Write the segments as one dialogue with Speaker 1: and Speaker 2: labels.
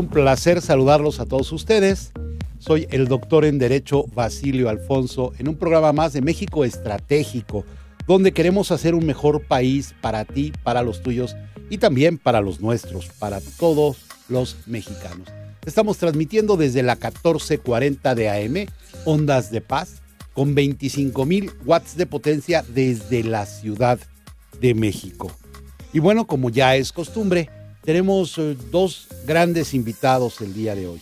Speaker 1: un placer saludarlos a todos ustedes. Soy el doctor en Derecho Basilio Alfonso en un programa más de México Estratégico, donde queremos hacer un mejor país para ti, para los tuyos y también para los nuestros, para todos los mexicanos. Estamos transmitiendo desde la 1440 de AM, Ondas de Paz, con 25 mil watts de potencia desde la Ciudad de México. Y bueno, como ya es costumbre, tenemos eh, dos grandes invitados el día de hoy.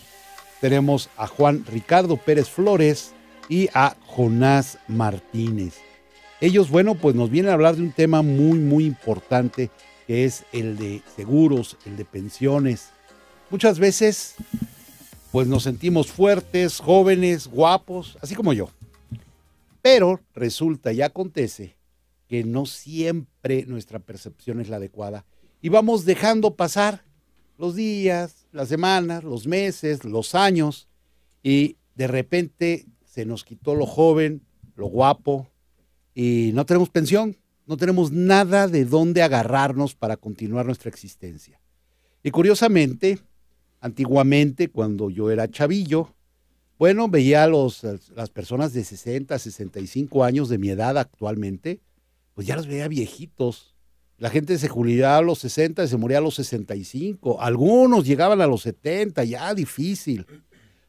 Speaker 1: Tenemos a Juan Ricardo Pérez Flores y a Jonás Martínez. Ellos, bueno, pues nos vienen a hablar de un tema muy, muy importante que es el de seguros, el de pensiones. Muchas veces, pues nos sentimos fuertes, jóvenes, guapos, así como yo. Pero resulta y acontece que no siempre nuestra percepción es la adecuada y vamos dejando pasar los días, las semanas, los meses, los años y de repente se nos quitó lo joven, lo guapo y no tenemos pensión, no tenemos nada de dónde agarrarnos para continuar nuestra existencia. Y curiosamente, antiguamente cuando yo era chavillo, bueno, veía a los, las personas de 60, 65 años de mi edad actualmente, pues ya los veía viejitos, la gente se jubilaba a los 60 y se moría a los 65. Algunos llegaban a los 70, ya difícil.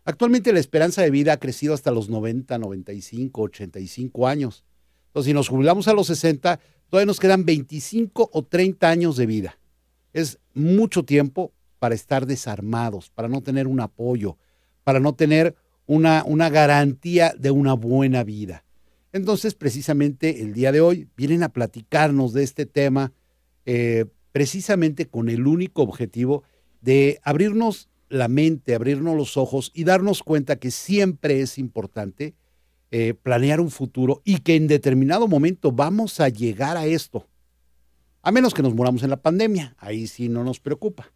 Speaker 1: Actualmente la esperanza de vida ha crecido hasta los 90, 95, 85 años. Entonces, si nos jubilamos a los 60, todavía nos quedan 25 o 30 años de vida. Es mucho tiempo para estar desarmados, para no tener un apoyo, para no tener una, una garantía de una buena vida. Entonces, precisamente el día de hoy vienen a platicarnos de este tema eh, precisamente con el único objetivo de abrirnos la mente, abrirnos los ojos y darnos cuenta que siempre es importante eh, planear un futuro y que en determinado momento vamos a llegar a esto. A menos que nos moramos en la pandemia, ahí sí no nos preocupa.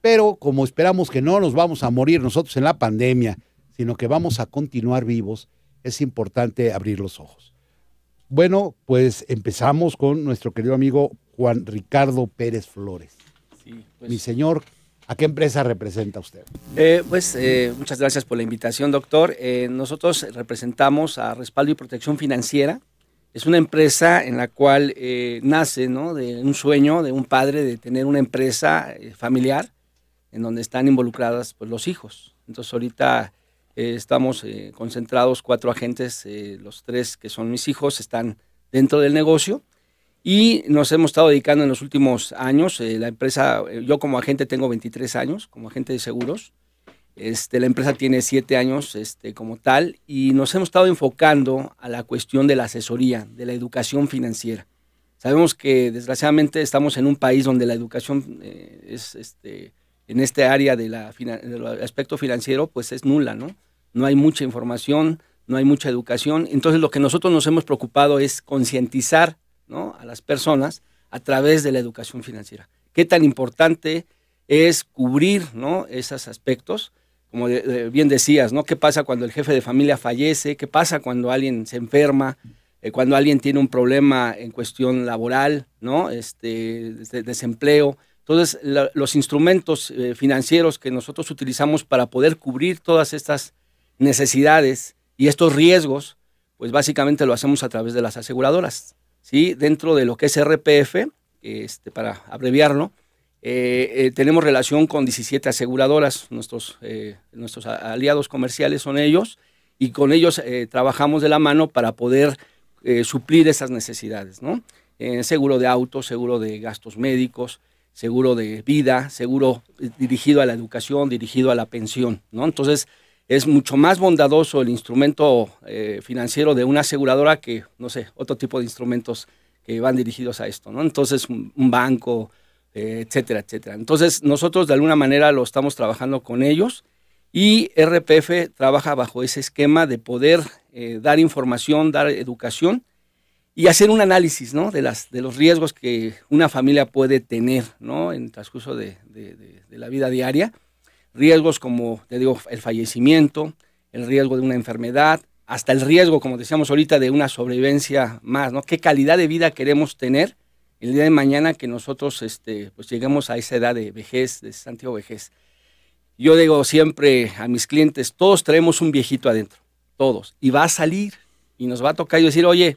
Speaker 1: Pero como esperamos que no nos vamos a morir nosotros en la pandemia, sino que vamos a continuar vivos, es importante abrir los ojos. Bueno, pues empezamos con nuestro querido amigo Juan Ricardo Pérez Flores. Pues. Mi señor, ¿a qué empresa representa usted?
Speaker 2: Eh, pues eh, muchas gracias por la invitación, doctor. Eh, nosotros representamos a Respaldo y Protección Financiera. Es una empresa en la cual nace de un sueño de un padre de tener una empresa familiar en donde están involucradas pues, los hijos. Entonces ahorita estamos concentrados cuatro agentes, los tres que son mis hijos están dentro del negocio y nos hemos estado dedicando en los últimos años, eh, la empresa, eh, yo como agente tengo 23 años, como agente de seguros, este, la empresa tiene 7 años este, como tal, y nos hemos estado enfocando a la cuestión de la asesoría, de la educación financiera. Sabemos que desgraciadamente estamos en un país donde la educación eh, es, este, en este área de del aspecto financiero, pues es nula, ¿no? No hay mucha información, no hay mucha educación. Entonces lo que nosotros nos hemos preocupado es concientizar a las personas a través de la educación financiera. Qué tan importante es cubrir ¿no? esos aspectos, como bien decías, ¿no? ¿Qué pasa cuando el jefe de familia fallece? ¿Qué pasa cuando alguien se enferma? Eh, cuando alguien tiene un problema en cuestión laboral, ¿no? Este, de desempleo. Entonces, los instrumentos eh, financieros que nosotros utilizamos para poder cubrir todas estas necesidades y estos riesgos, pues básicamente lo hacemos a través de las aseguradoras. ¿Sí? Dentro de lo que es RPF, este, para abreviarlo, eh, eh, tenemos relación con 17 aseguradoras, nuestros, eh, nuestros aliados comerciales son ellos, y con ellos trabajamos de la mano para poder suplir esas necesidades, ¿no? seguro de auto, seguro de gastos médicos, seguro de vida, seguro dirigido a la educación, dirigido a la pensión, ¿no? Entonces, es mucho más bondadoso el instrumento eh, financiero de una aseguradora que, no sé, otro tipo de instrumentos que van dirigidos a esto, ¿no? Entonces, un, banco, eh, etcétera, etcétera. Entonces, nosotros de alguna manera lo estamos trabajando con ellos y RPF trabaja bajo ese esquema de poder eh, dar información, dar educación y hacer un análisis, ¿no? De, las, de los riesgos que una familia puede tener, ¿no? En el transcurso de la vida diaria riesgos como, te digo, el fallecimiento, el riesgo de una enfermedad, hasta el riesgo, como decíamos ahorita, de una sobrevivencia más, ¿no? ¿Qué calidad de vida queremos tener el día de mañana que nosotros este, pues lleguemos a esa edad de vejez, de santiago vejez? Yo digo siempre a mis clientes, todos traemos un viejito adentro, todos, y va a salir y nos va a tocar y decir, oye,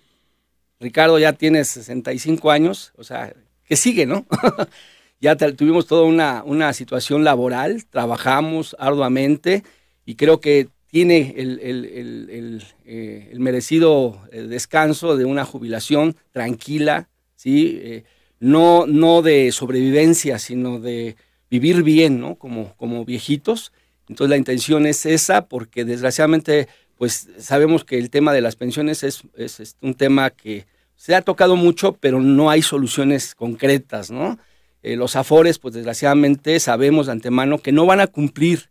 Speaker 2: Ricardo ya tienes 65 años, o sea, que sigue, no? ya tuvimos toda una, una, situación laboral, trabajamos arduamente y creo que tiene el, el, eh, merecido eh, descanso de una jubilación tranquila, ¿sí? Eh, no, no de sobrevivencia, sino de vivir bien, ¿no? Como, como viejitos. Entonces la intención es esa, porque desgraciadamente, pues sabemos que el tema de las pensiones es, es, un tema que se ha tocado mucho, pero no hay soluciones concretas, ¿no? Eh, los afores, pues desgraciadamente sabemos de antemano que no van a cumplir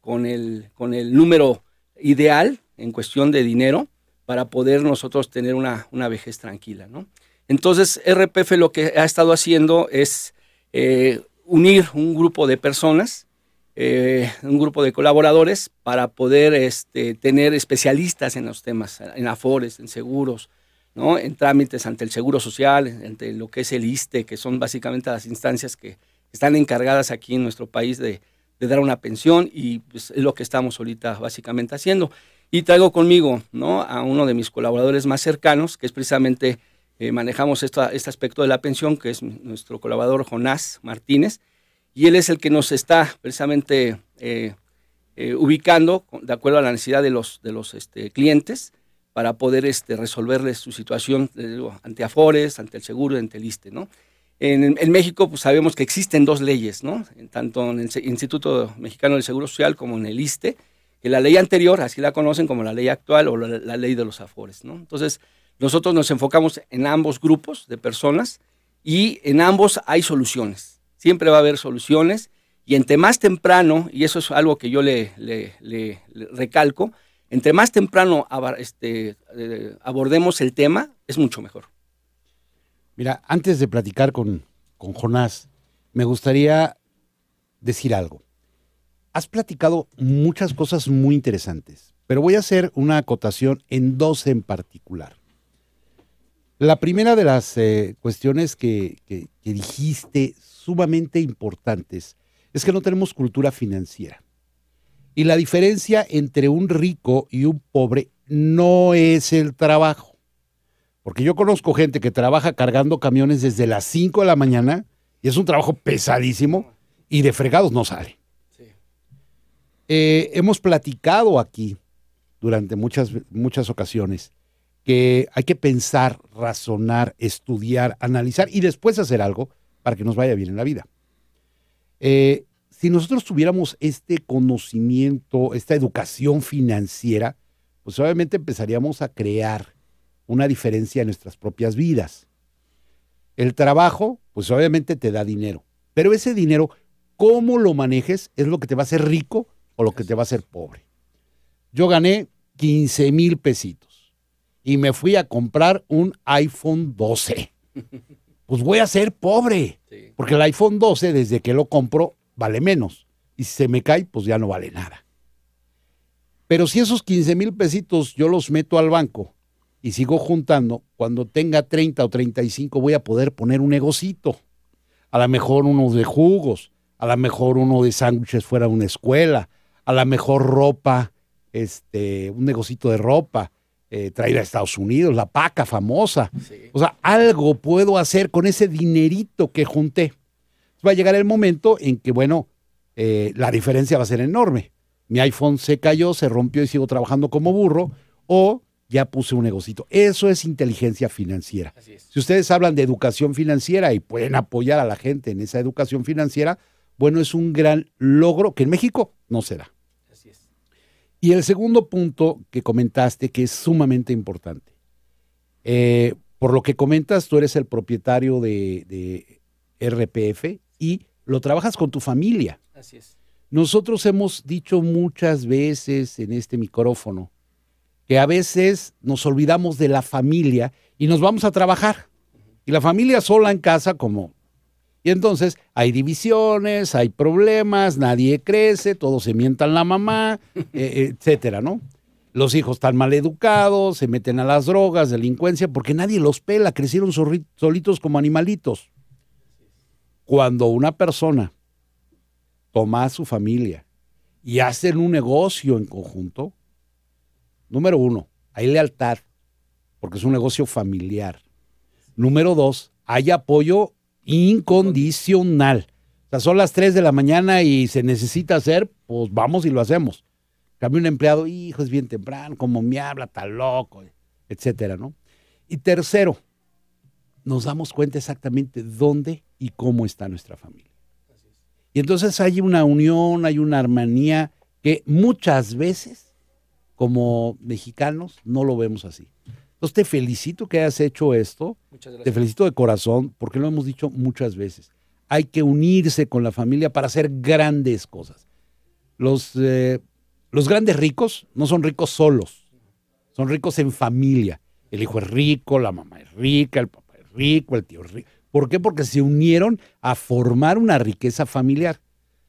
Speaker 2: con el, con el número ideal en cuestión de dinero para poder nosotros tener una, una vejez tranquila, ¿no? Entonces, RPF lo que ha estado haciendo es eh, unir un grupo de personas, eh, un grupo de colaboradores para poder este, tener especialistas en los temas, en afores, en seguros, ¿no? en trámites ante el Seguro Social, ante lo que es el ISTE, que son básicamente las instancias que están encargadas aquí en nuestro país de, dar una pensión y pues, es lo que estamos ahorita básicamente haciendo. Y traigo conmigo ¿no? a uno de mis colaboradores más cercanos, que es precisamente eh, manejamos este aspecto de la pensión, que es nuestro colaborador Jonás Martínez, y él es el que nos está precisamente eh, eh, ubicando de acuerdo a la necesidad de los, de los este, clientes para poder este, resolverles su situación ante Afores, ante el seguro, ante el ISTE. ¿no? En, México pues, sabemos que existen dos leyes, ¿no? tanto en el Instituto Mexicano del Seguro Social como en el ISTE, que la ley anterior, así la conocen como la ley actual o la, la ley de los Afores. ¿no? Entonces, nosotros nos enfocamos en ambos grupos de personas y en ambos hay soluciones. Siempre va a haber soluciones y entre más temprano, y eso es algo que yo le, recalco, entre más temprano este, eh, abordemos el tema, es mucho mejor.
Speaker 1: Mira, antes de platicar con, con Jonás, me gustaría decir algo. Has platicado muchas cosas muy interesantes, pero voy a hacer una acotación en dos en particular. La primera de las eh, cuestiones que, dijiste sumamente importantes es que no tenemos cultura financiera. Y la diferencia entre un rico y un pobre no es el trabajo. Porque yo conozco gente que trabaja cargando camiones desde las 5 de la mañana y es un trabajo pesadísimo y de fregados no sale. Eh, hemos platicado aquí durante muchas, muchas ocasiones que hay que pensar, razonar, estudiar, analizar y después hacer algo para que nos vaya bien en la vida. Eh, si nosotros tuviéramos este conocimiento, esta educación financiera, pues obviamente empezaríamos a crear una diferencia en nuestras propias vidas. El trabajo, pues obviamente te da dinero, pero ese dinero, cómo lo manejes, es lo que te va a hacer rico o lo que te va a hacer pobre. Yo gané 15 mil pesitos y me fui a comprar un iPhone 12. Pues voy a ser pobre, porque el iPhone 12 desde que lo compro vale menos. Y si se me cae, pues ya no vale nada. Pero si esos 15 mil pesitos yo los meto al banco y sigo juntando, cuando tenga 30 o 35 voy a poder poner un negocito. A lo mejor uno de jugos, a lo mejor uno de sándwiches fuera de una escuela, a lo mejor ropa, este, un negocito de ropa, eh, traer a Estados Unidos, la paca famosa. O sea, algo puedo hacer con ese dinerito que junté. Va a llegar el momento en que, bueno, eh, la diferencia va a ser enorme. Mi iPhone se cayó, se rompió y sigo trabajando como burro, o ya puse un negocito. Eso es inteligencia financiera. Si ustedes hablan de educación financiera y pueden apoyar a la gente en esa educación financiera, bueno, es un gran logro que en México no se da. Y el segundo punto que comentaste, que es sumamente importante. Eh, por lo que comentas, tú eres el propietario de, RPF y lo trabajas con tu familia.
Speaker 2: Así es.
Speaker 1: Nosotros hemos dicho muchas veces en este micrófono que a veces nos olvidamos de la familia y nos vamos a trabajar. Y la familia sola en casa, como y entonces hay divisiones, hay problemas, nadie crece, todos se mientan la mamá, eh, etcétera, ¿no? Los hijos están mal educados, se meten a las drogas, delincuencia, porque nadie los pela, crecieron solitos como animalitos. Cuando una persona toma a su familia y hacen un negocio en conjunto, número uno, hay lealtad, porque es un negocio familiar. Número dos, hay apoyo incondicional. O sea, son las 3 de la mañana y se necesita hacer, pues vamos y lo hacemos. Cambio un empleado, hijo, es bien temprano, como me habla, tan loco, etcétera, ¿no? Y tercero, nos damos cuenta exactamente dónde y cómo está nuestra familia. Y entonces hay una unión, hay una armonía que muchas veces, como mexicanos, no lo vemos así. Entonces te felicito que hayas hecho esto. Te felicito de corazón porque lo hemos dicho muchas veces. Hay que unirse con la familia para hacer grandes cosas. Los, eh, los grandes ricos no son ricos solos, son ricos en familia. El hijo es rico, la mamá es rica, el papá es rico, el tío es rico. ¿Por qué? Porque se unieron a formar una riqueza familiar.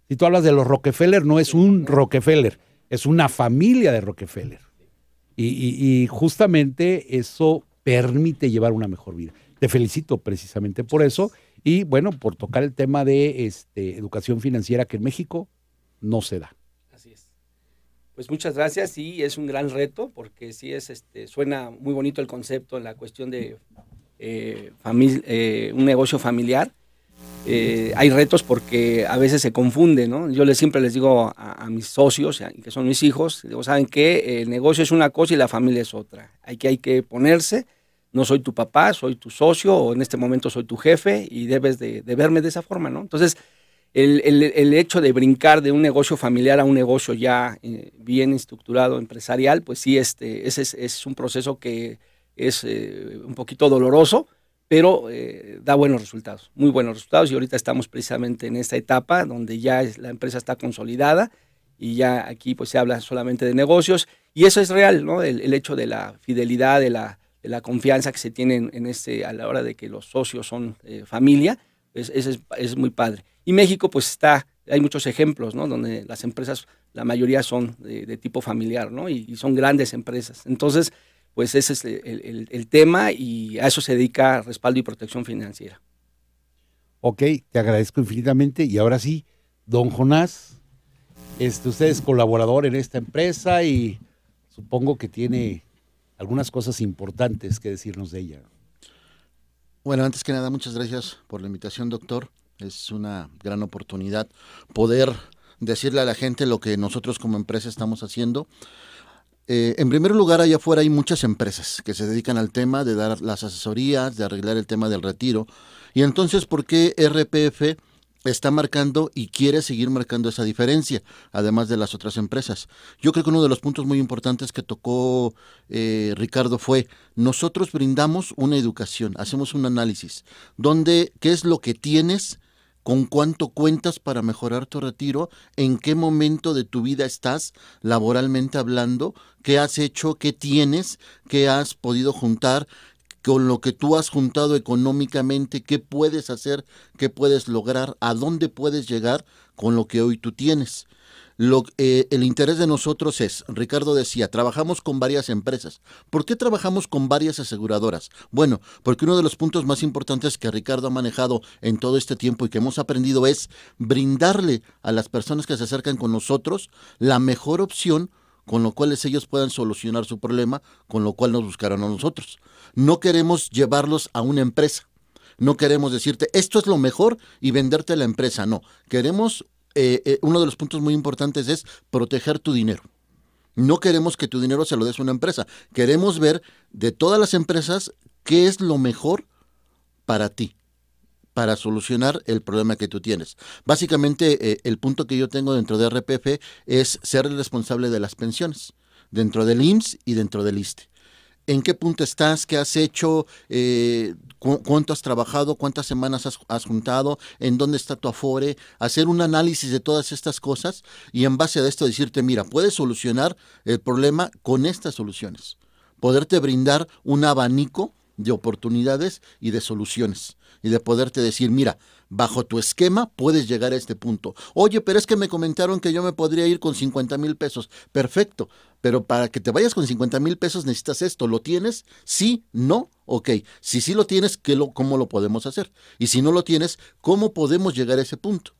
Speaker 1: Si tú hablas de los Rockefeller, no es un Rockefeller, es una familia de Rockefeller. Y, justamente eso permite llevar una mejor vida. Te felicito precisamente por eso y bueno, por tocar el tema de este, educación financiera que en México no se da.
Speaker 2: Así es. Pues muchas gracias, sí, es un gran reto porque sí es, este, suena muy bonito el concepto en la cuestión de un negocio familiar. Eh, hay retos porque a veces se confunde, ¿no? Yo les, siempre les digo a, mis socios, que son mis hijos, digo, ¿saben qué? El negocio es una cosa y la familia es otra. Hay que, hay que ponerse, no soy tu papá, soy tu socio, o en este momento soy tu jefe, y debes de, verme de esa forma, ¿no? Entonces, el, hecho de brincar de un negocio familiar a un negocio ya bien estructurado, empresarial, pues sí, este, ese es un proceso que es eh, un poquito doloroso, pero eh, da buenos resultados, muy buenos resultados. Y ahorita estamos precisamente en esta etapa donde ya la empresa está consolidada y ya aquí pues se habla solamente de negocios. Y eso es real, ¿no? El, hecho de la fidelidad, de la, la, confianza que se tiene en, este, a la hora de que los socios son eh, familia, pues es, es, muy padre. Y México pues está, hay muchos ejemplos, ¿no? Donde las empresas, la mayoría son de, tipo familiar, ¿no? Y son grandes empresas. Entonces, pues ese es el, tema y a eso se dedica respaldo y protección financiera.
Speaker 1: Ok, te agradezco infinitamente y ahora sí, don Jonás, este, usted es colaborador en esta empresa y supongo que tiene algunas cosas importantes que decirnos de ella.
Speaker 3: Bueno, antes que nada, muchas gracias por la invitación, doctor. Es una gran oportunidad poder decirle a la gente lo que nosotros como empresa estamos haciendo. Eh, en primer lugar, allá afuera hay muchas empresas que se dedican al tema de dar las asesorías, de arreglar el tema del retiro. Y entonces, ¿por qué RPF está marcando y quiere seguir marcando esa diferencia, además de las otras empresas? Yo creo que uno de los puntos muy importantes que tocó eh, Ricardo fue, nosotros brindamos una educación, hacemos un análisis, donde qué es lo que tienes, con cuánto cuentas para mejorar tu retiro, en qué momento de tu vida estás laboralmente hablando, qué has hecho, qué tienes, qué has podido juntar, con lo que tú has juntado económicamente, qué puedes hacer, qué puedes lograr, a dónde puedes llegar con lo que hoy tú tienes. Lo, eh, el interés de nosotros es, Ricardo decía, trabajamos con varias empresas. ¿Por qué trabajamos con varias aseguradoras? Bueno, porque uno de los puntos más importantes que Ricardo ha manejado en todo este tiempo y que hemos aprendido es brindarle a las personas que se acercan con nosotros la mejor opción con lo cual ellos puedan solucionar su problema, con lo cual nos buscaron a nosotros. No queremos llevarlos a una empresa. No queremos decirte, esto es lo mejor y venderte a la empresa. No, queremos eh, eh, uno de los puntos muy importantes es proteger tu dinero. No queremos que tu dinero se lo des a una empresa. Queremos ver de todas las empresas qué es lo mejor para ti, para solucionar el problema que tú tienes. Básicamente, eh, el punto que yo tengo dentro de RPF es ser el responsable de las pensiones, dentro del IMSS y dentro del ISTE en qué punto estás, qué has hecho, eh, cuánto has trabajado, cuántas semanas has, juntado, en dónde está tu afore, hacer un análisis de todas estas cosas y en base a esto decirte, mira, puedes solucionar el problema con estas soluciones, poderte brindar un abanico de oportunidades y de soluciones y de poderte decir, mira, bajo tu esquema puedes llegar a este punto. Oye, pero es que me comentaron que yo me podría ir con 50 mil pesos. Perfecto, pero para que te vayas con 50 mil pesos necesitas esto. ¿Lo tienes? Sí, no, ok. Si sí lo tienes, ¿qué lo, ¿cómo lo podemos hacer? Y si no lo tienes, ¿cómo podemos llegar a ese punto?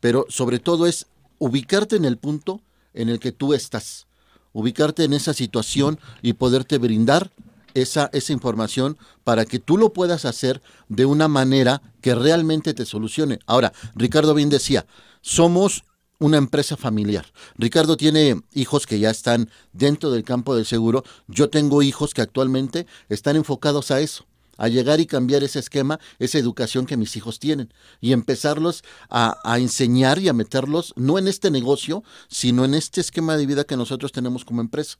Speaker 3: Pero sobre todo es ubicarte en el punto en el que tú estás, ubicarte en esa situación y poderte brindar esa, esa información para que tú lo puedas hacer de una manera que realmente te solucione. Ahora, Ricardo bien decía, somos una empresa familiar. Ricardo tiene hijos que ya están dentro del campo del seguro. Yo tengo hijos que actualmente están enfocados a eso a llegar y cambiar ese esquema, esa educación que mis hijos tienen y empezarlos a, a, enseñar y a meterlos no en este negocio, sino en este esquema de vida que nosotros tenemos como empresa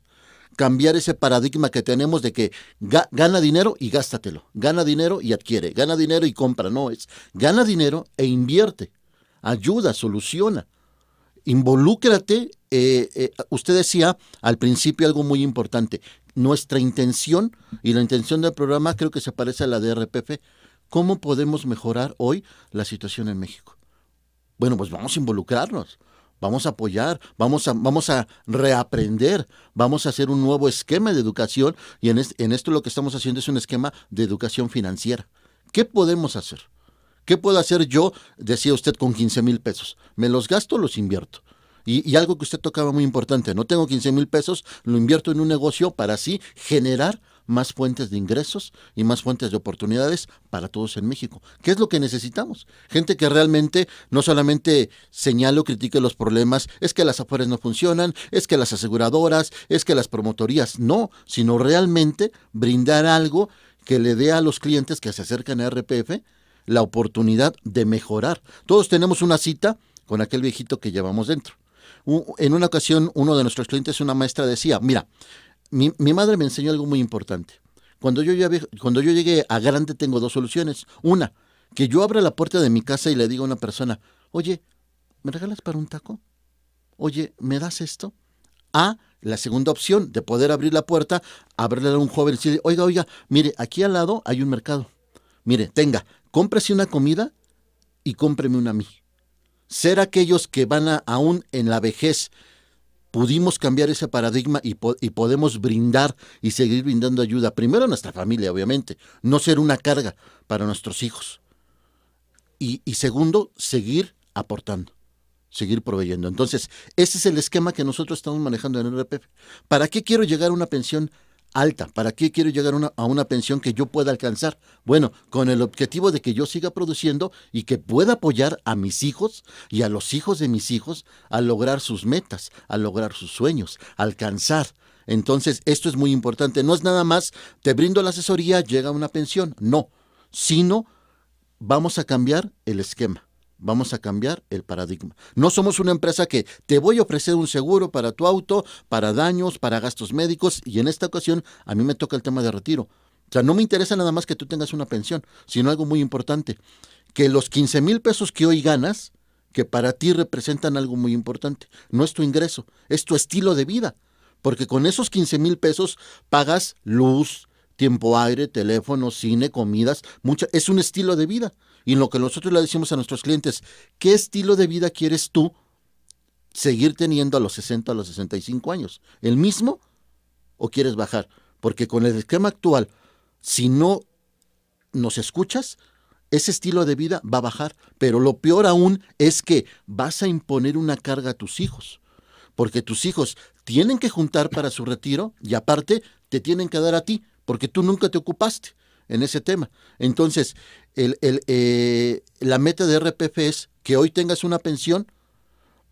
Speaker 3: cambiar ese paradigma que tenemos de que gana dinero y gástatelo, gana dinero y adquiere, gana dinero y compra, no, es gana dinero e invierte, ayuda, soluciona, involúcrate. Eh, eh, usted decía al principio algo muy importante, nuestra intención y la intención del programa creo que se parece a la de RPF, ¿cómo podemos mejorar hoy la situación en México? Bueno, pues vamos a involucrarnos vamos a apoyar, vamos a, vamos a reaprender, vamos a hacer un nuevo esquema de educación y en, en esto lo que estamos haciendo es un esquema de educación financiera. ¿Qué podemos hacer? ¿Qué puedo hacer yo, decía usted, con 15 mil pesos? ¿Me los gasto o los invierto? Y, y, algo que usted tocaba muy importante, no tengo 15 mil pesos, lo invierto en un negocio para así generar más fuentes de ingresos y más fuentes de oportunidades para todos en México. ¿Qué es lo que necesitamos? Gente que realmente no solamente señale o critique los problemas, es que las afueras no funcionan, es que las aseguradoras, es que las promotorías, no, sino realmente brindar algo que le dé a los clientes que se acercan a RPF la oportunidad de mejorar. Todos tenemos una cita con aquel viejito que llevamos dentro. En una ocasión, uno de nuestros clientes, una maestra, decía, mira, mi, madre me enseñó algo muy importante. Cuando yo, cuando yo llegué a grande tengo dos soluciones. Una, que yo abra la puerta de mi casa y le diga a una persona, oye, ¿me regalas para un taco? Oye, ¿me das esto? A, la segunda opción, de poder abrir la puerta, abrirle a un joven y decirle, oiga, oiga, mire, aquí al lado hay un mercado. Mire, tenga, cómprese una comida y cómpreme una a mí. Ser aquellos que van a, aún en la vejez pudimos cambiar ese paradigma y, y, podemos brindar y seguir brindando ayuda, primero a nuestra familia, obviamente, no ser una carga para nuestros hijos. Y, y segundo, seguir aportando, seguir proveyendo. Entonces, ese es el esquema que nosotros estamos manejando en el RPF. ¿Para qué quiero llegar a una pensión alta. ¿Para qué quiero llegar a una, pensión que yo pueda alcanzar? Bueno, con el objetivo de que yo siga produciendo y que pueda apoyar a mis hijos y a los hijos de mis hijos a lograr sus metas, a lograr sus sueños, a alcanzar. Entonces, esto es muy importante. No es nada más, te brindo la asesoría, llega una pensión. No, sino vamos a cambiar el esquema. Vamos a cambiar el paradigma. No somos una empresa que te voy a ofrecer un seguro para tu auto, para daños, para gastos médicos y en esta ocasión a mí me toca el tema de retiro. O sea, no me interesa nada más que tú tengas una pensión, sino algo muy importante, que los 15 mil pesos que hoy ganas, que para ti representan algo muy importante, no es tu ingreso, es tu estilo de vida, porque con esos 15 mil pesos pagas luz, tiempo aire, teléfono, cine, comidas, mucha, es un estilo de vida. Y lo que nosotros le decimos a nuestros clientes, ¿qué estilo de vida quieres tú seguir teniendo a los 60, a los 65 años? ¿El mismo o quieres bajar? Porque con el esquema actual, si no nos escuchas, ese estilo de vida va a bajar. Pero lo peor aún es que vas a imponer una carga a tus hijos. Porque tus hijos tienen que juntar para su retiro y aparte te tienen que dar a ti, porque tú nunca te ocupaste en ese tema. Entonces, el, eh, la meta de RPF es que hoy tengas una pensión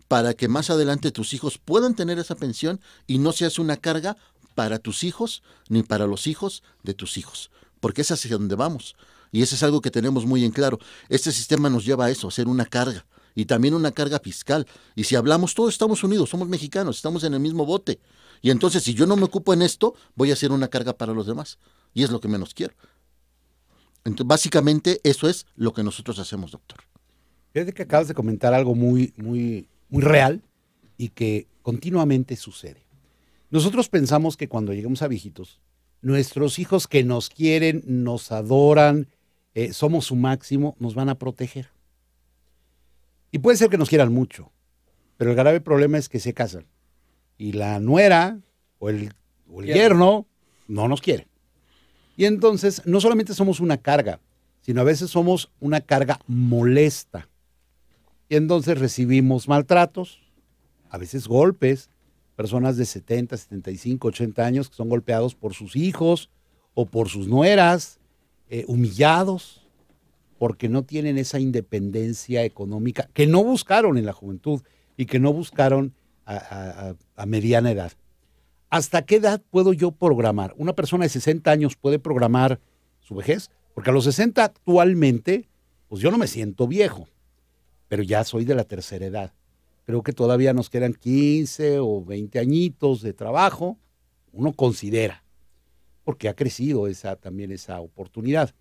Speaker 3: para que más adelante tus hijos puedan tener esa pensión y no seas una carga para tus hijos ni para los hijos de tus hijos, porque es hacia donde vamos. Y eso es algo que tenemos muy en claro. Este sistema nos lleva a eso, a ser una carga y también una carga fiscal. Y si hablamos, todos estamos unidos, somos mexicanos, estamos en el mismo bote. Y entonces, si yo no me ocupo en esto, voy a ser una carga para los demás. Y es lo que menos quiero. Entonces, básicamente eso es lo que nosotros hacemos, doctor.
Speaker 1: Fíjate que acabas de comentar algo muy, muy, muy real y que continuamente sucede. Nosotros pensamos que cuando lleguemos a viejitos, nuestros hijos que nos quieren, nos adoran, eh, somos su máximo, nos van a proteger. Y puede ser que nos quieran mucho, pero el grave problema es que se casan y la nuera o el, o el yerno no nos quiere. Y entonces no solamente somos una carga, sino a veces somos una carga molesta. Y entonces recibimos maltratos, a veces golpes, personas de 70, 75, 80 años que son golpeados por sus hijos o por sus nueras, eh, humillados, porque no tienen esa independencia económica que no buscaron en la juventud y que no buscaron a, a mediana edad. ¿Hasta qué edad puedo yo programar? Una persona de 60 años puede programar su vejez, porque a los 60 actualmente, pues yo no me siento viejo, pero ya soy de la tercera edad. Creo que todavía nos quedan 15 o 20 añitos de trabajo, uno considera, porque ha crecido esa, también esa oportunidad.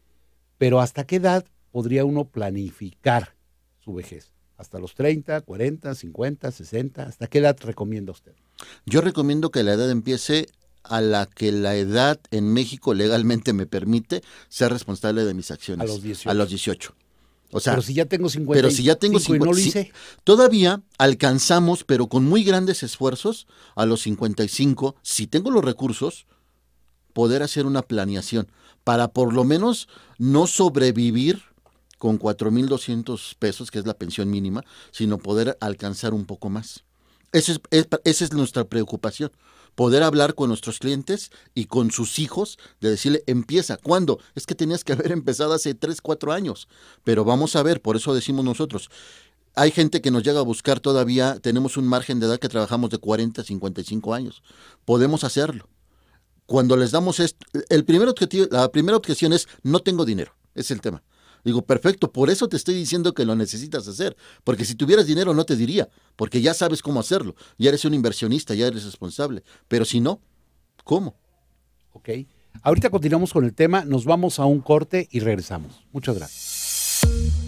Speaker 1: Pero ¿hasta qué edad podría uno planificar su vejez? ¿Hasta los 30, 40, 50, 60? ¿Hasta qué edad recomienda usted?
Speaker 3: Yo recomiendo que la edad empiece a la que la edad en México legalmente me permite ser responsable de mis acciones.
Speaker 1: A los 18.
Speaker 3: A los 18. O sea,
Speaker 1: pero si ya tengo 50
Speaker 3: pero si ya tengo 50,
Speaker 1: y no lo hice.
Speaker 3: todavía alcanzamos, pero con muy grandes esfuerzos, a los 55, si tengo los recursos, poder hacer una planeación para por lo menos no sobrevivir con 4.200 pesos, que es la pensión mínima, sino poder alcanzar un poco más. Esa es, esa es nuestra preocupación poder hablar con nuestros clientes y con sus hijos, de decirle, empieza. ¿Cuándo? Es que tenías que haber empezado hace 3, 4 años. Pero vamos a ver, por eso decimos nosotros, hay gente que nos llega a buscar todavía, tenemos un margen de edad que trabajamos de 40 a 55 años. Podemos hacerlo. Cuando les damos esto, el primer objetivo, la primera objeción es no tengo dinero, es el tema. Digo, perfecto, por eso te estoy diciendo que lo necesitas hacer, porque si tuvieras dinero no te diría, porque ya sabes cómo hacerlo, ya eres un inversionista, ya eres responsable, pero si no, ¿cómo?
Speaker 1: Ok, ahorita continuamos con el tema, nos vamos a un corte y regresamos. Muchas gracias.